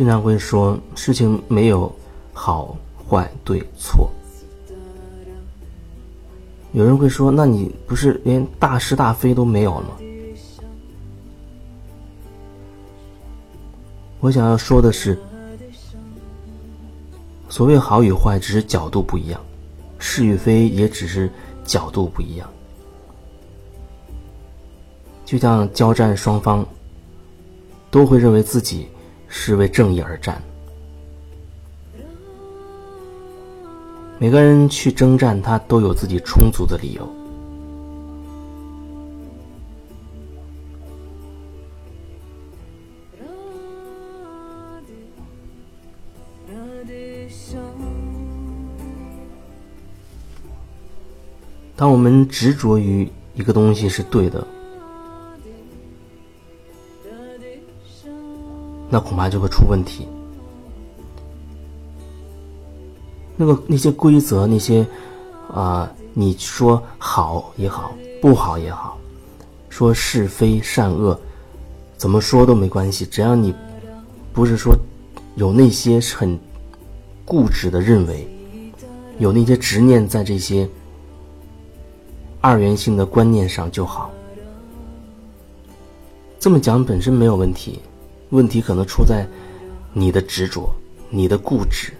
经常会说事情没有好坏对错。有人会说：“那你不是连大是大非都没有了吗？”我想要说的是，所谓好与坏，只是角度不一样；是与非，也只是角度不一样。就像交战双方都会认为自己。是为正义而战。每个人去征战，他都有自己充足的理由。当我们执着于一个东西是对的。那恐怕就会出问题。那个那些规则，那些啊，你说好也好，不好也好，说是非善恶，怎么说都没关系。只要你不是说有那些很固执的认为，有那些执念在这些二元性的观念上就好。这么讲本身没有问题。问题可能出在你的执着、你的固执、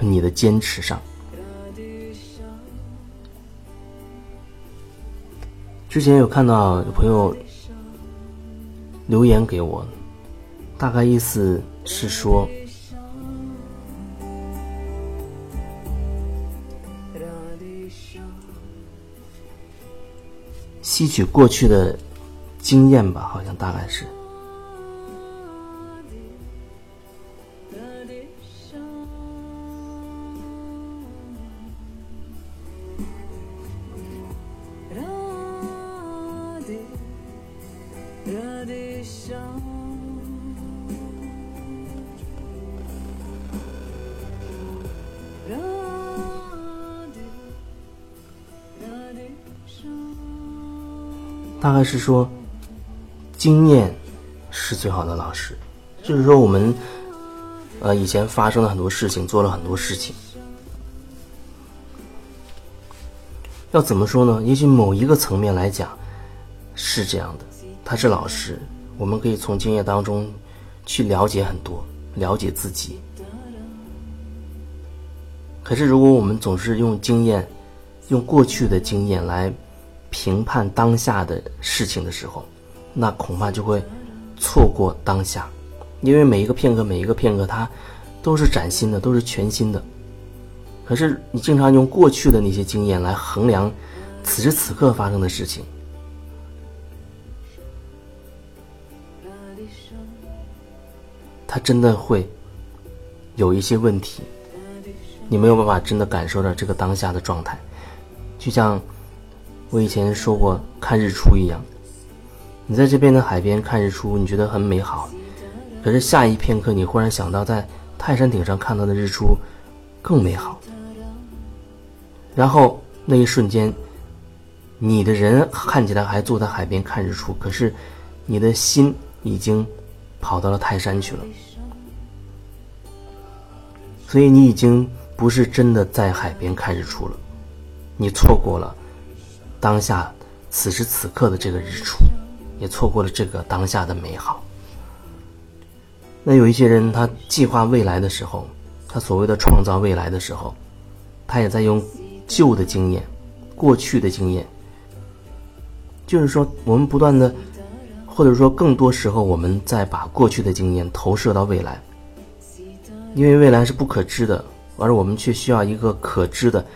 你的坚持上。之前有看到有朋友留言给我，大概意思是说，吸取过去的经验吧，好像大概是。大概是说，经验是最好的老师。就是说，我们呃以前发生了很多事情，做了很多事情，要怎么说呢？也许某一个层面来讲是这样的，他是老师，我们可以从经验当中去了解很多，了解自己。可是，如果我们总是用经验，用过去的经验来。评判当下的事情的时候，那恐怕就会错过当下，因为每一个片刻，每一个片刻，它都是崭新的，都是全新的。可是你经常用过去的那些经验来衡量此时此刻发生的事情，它真的会有一些问题，你没有办法真的感受到这个当下的状态，就像。我以前说过看日出一样，你在这边的海边看日出，你觉得很美好，可是下一片刻，你忽然想到在泰山顶上看到的日出更美好，然后那一瞬间，你的人看起来还坐在海边看日出，可是你的心已经跑到了泰山去了，所以你已经不是真的在海边看日出了，你错过了。当下，此时此刻的这个日出，也错过了这个当下的美好。那有一些人，他计划未来的时候，他所谓的创造未来的时候，他也在用旧的经验、过去的经验。就是说，我们不断的，或者说更多时候，我们在把过去的经验投射到未来，因为未来是不可知的，而我们却需要一个可知的。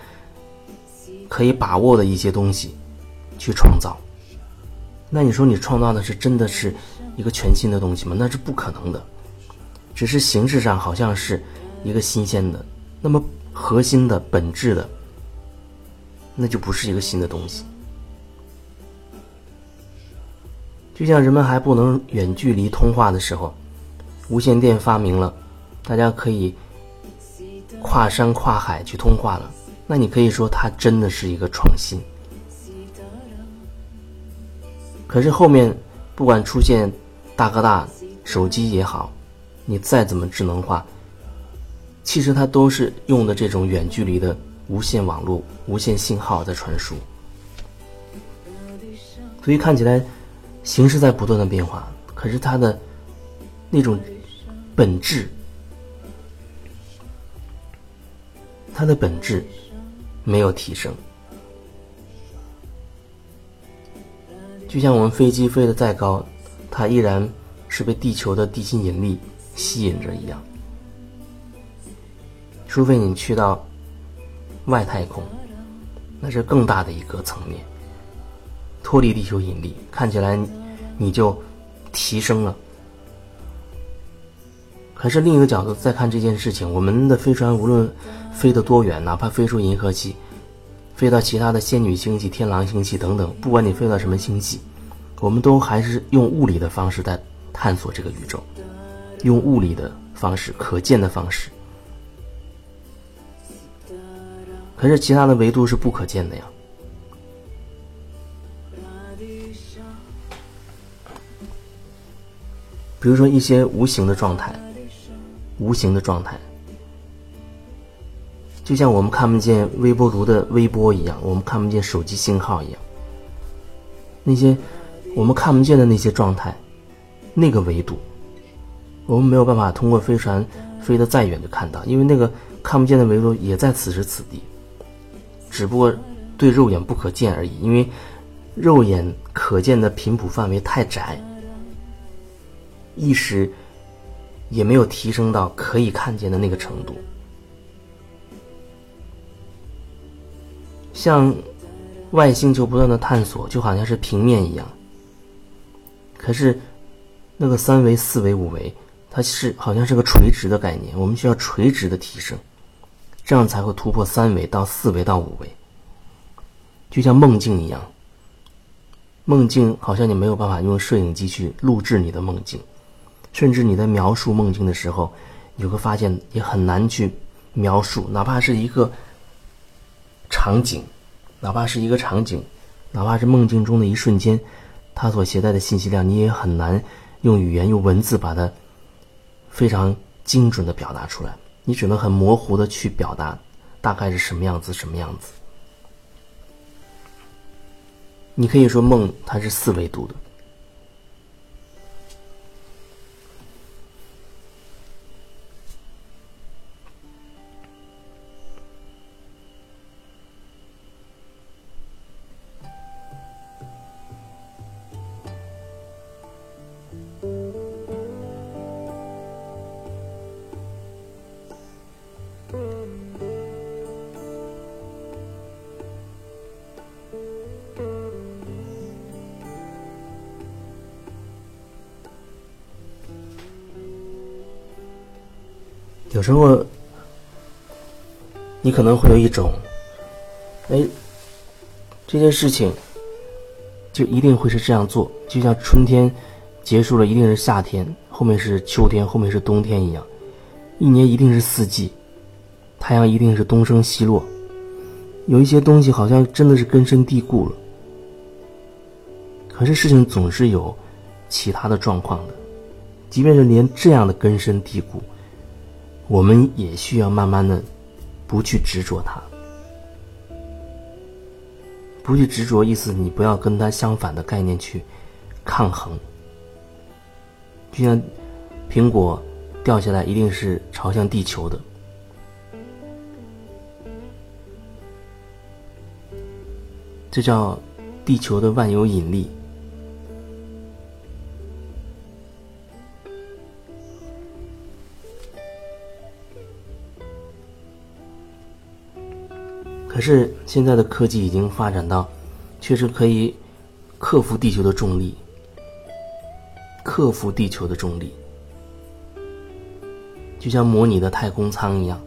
可以把握的一些东西，去创造。那你说你创造的是真的是一个全新的东西吗？那是不可能的，只是形式上好像是一个新鲜的，那么核心的本质的，那就不是一个新的东西。就像人们还不能远距离通话的时候，无线电发明了，大家可以跨山跨海去通话了。那你可以说它真的是一个创新。可是后面不管出现大哥大手机也好，你再怎么智能化，其实它都是用的这种远距离的无线网络、无线信号在传输。所以看起来形式在不断的变化，可是它的那种本质，它的本质没有提升。就像我们飞机飞得再高，它依然是被地球的地心引力吸引着一样。除非你去到外太空，那是更大的一个层面。脱离地球引力，看起来你就提升了。还是另一个角度再看这件事情，我们的飞船无论飞得多远，哪怕飞出银河系，飞到其他的仙女星系、天狼星系等等，不管你飞到什么星系，我们都还是用物理的方式在探索这个宇宙，用物理的方式、可见的方式。可是其他的维度是不可见的呀。比如说一些无形的状态，无形的状态，就像我们看不见微波炉的微波一样，我们看不见手机信号一样。那些我们看不见的那些状态，那个维度，我们没有办法通过飞船飞得再远就看到，因为那个看不见的维度也在此时此地，只不过对肉眼不可见而已，因为肉眼可见的频谱范围太窄。意识也没有提升到可以看见的那个程度，像外星球不断的探索，就好像是平面一样。可是那个三维、四维、五维，它是好像是个垂直的概念，我们需要垂直的提升，这样才会突破三维到四维到五维。就像梦境一样，梦境好像你没有办法用摄影机去录制你的梦境。甚至你在描述梦境的时候，有个发现也很难去描述，哪怕是一个场景，哪怕是一个场景，哪怕是梦境中的一瞬间，它所携带的信息量，你也很难用语言、用文字把它非常精准的表达出来。你只能很模糊的去表达，大概是什么样子，什么样子。你可以说梦它是四维度的。有时候，你可能会有一种，哎，这件事情就一定会是这样做，就像春天结束了一定是夏天，后面是秋天，后面是冬天一样，一年一定是四季，太阳一定是东升西落，有一些东西好像真的是根深蒂固了。可是事情总是有其他的状况的，即便是连这样的根深蒂固。我们也需要慢慢的，不去执着它，不去执着，意思你不要跟它相反的概念去抗衡。就像苹果掉下来一定是朝向地球的，这叫地球的万有引力。是现在的科技已经发展到，确实可以克服地球的重力，克服地球的重力，就像模拟的太空舱一样，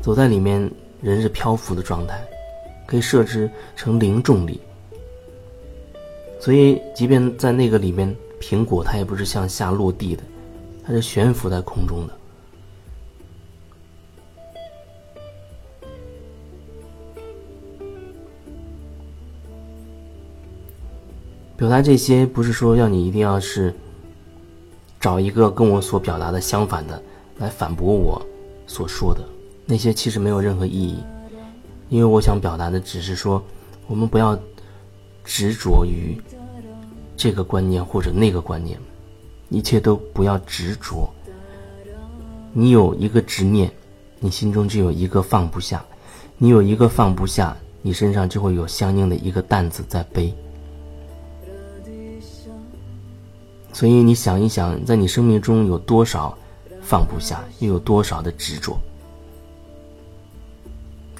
走在里面人是漂浮的状态，可以设置成零重力。所以，即便在那个里面，苹果它也不是向下落地的，它是悬浮在空中的。表达这些不是说要你一定要是找一个跟我所表达的相反的来反驳我所说的那些，其实没有任何意义。因为我想表达的只是说，我们不要执着于这个观念或者那个观念，一切都不要执着。你有一个执念，你心中就有一个放不下；你有一个放不下，你身上就会有相应的一个担子在背。所以你想一想，在你生命中有多少放不下，又有多少的执着？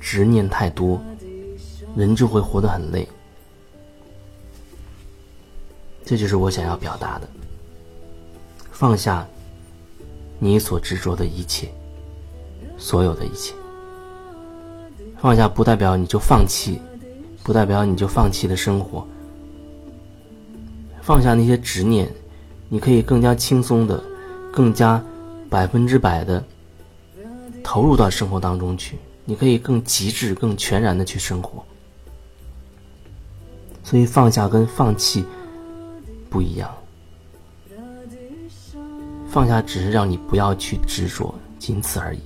执念太多，人就会活得很累。这就是我想要表达的：放下你所执着的一切，所有的一切。放下不代表你就放弃，不代表你就放弃了生活。放下那些执念。你可以更加轻松的，更加百分之百的投入到生活当中去。你可以更极致、更全然的去生活。所以放下跟放弃不一样，放下只是让你不要去执着，仅此而已。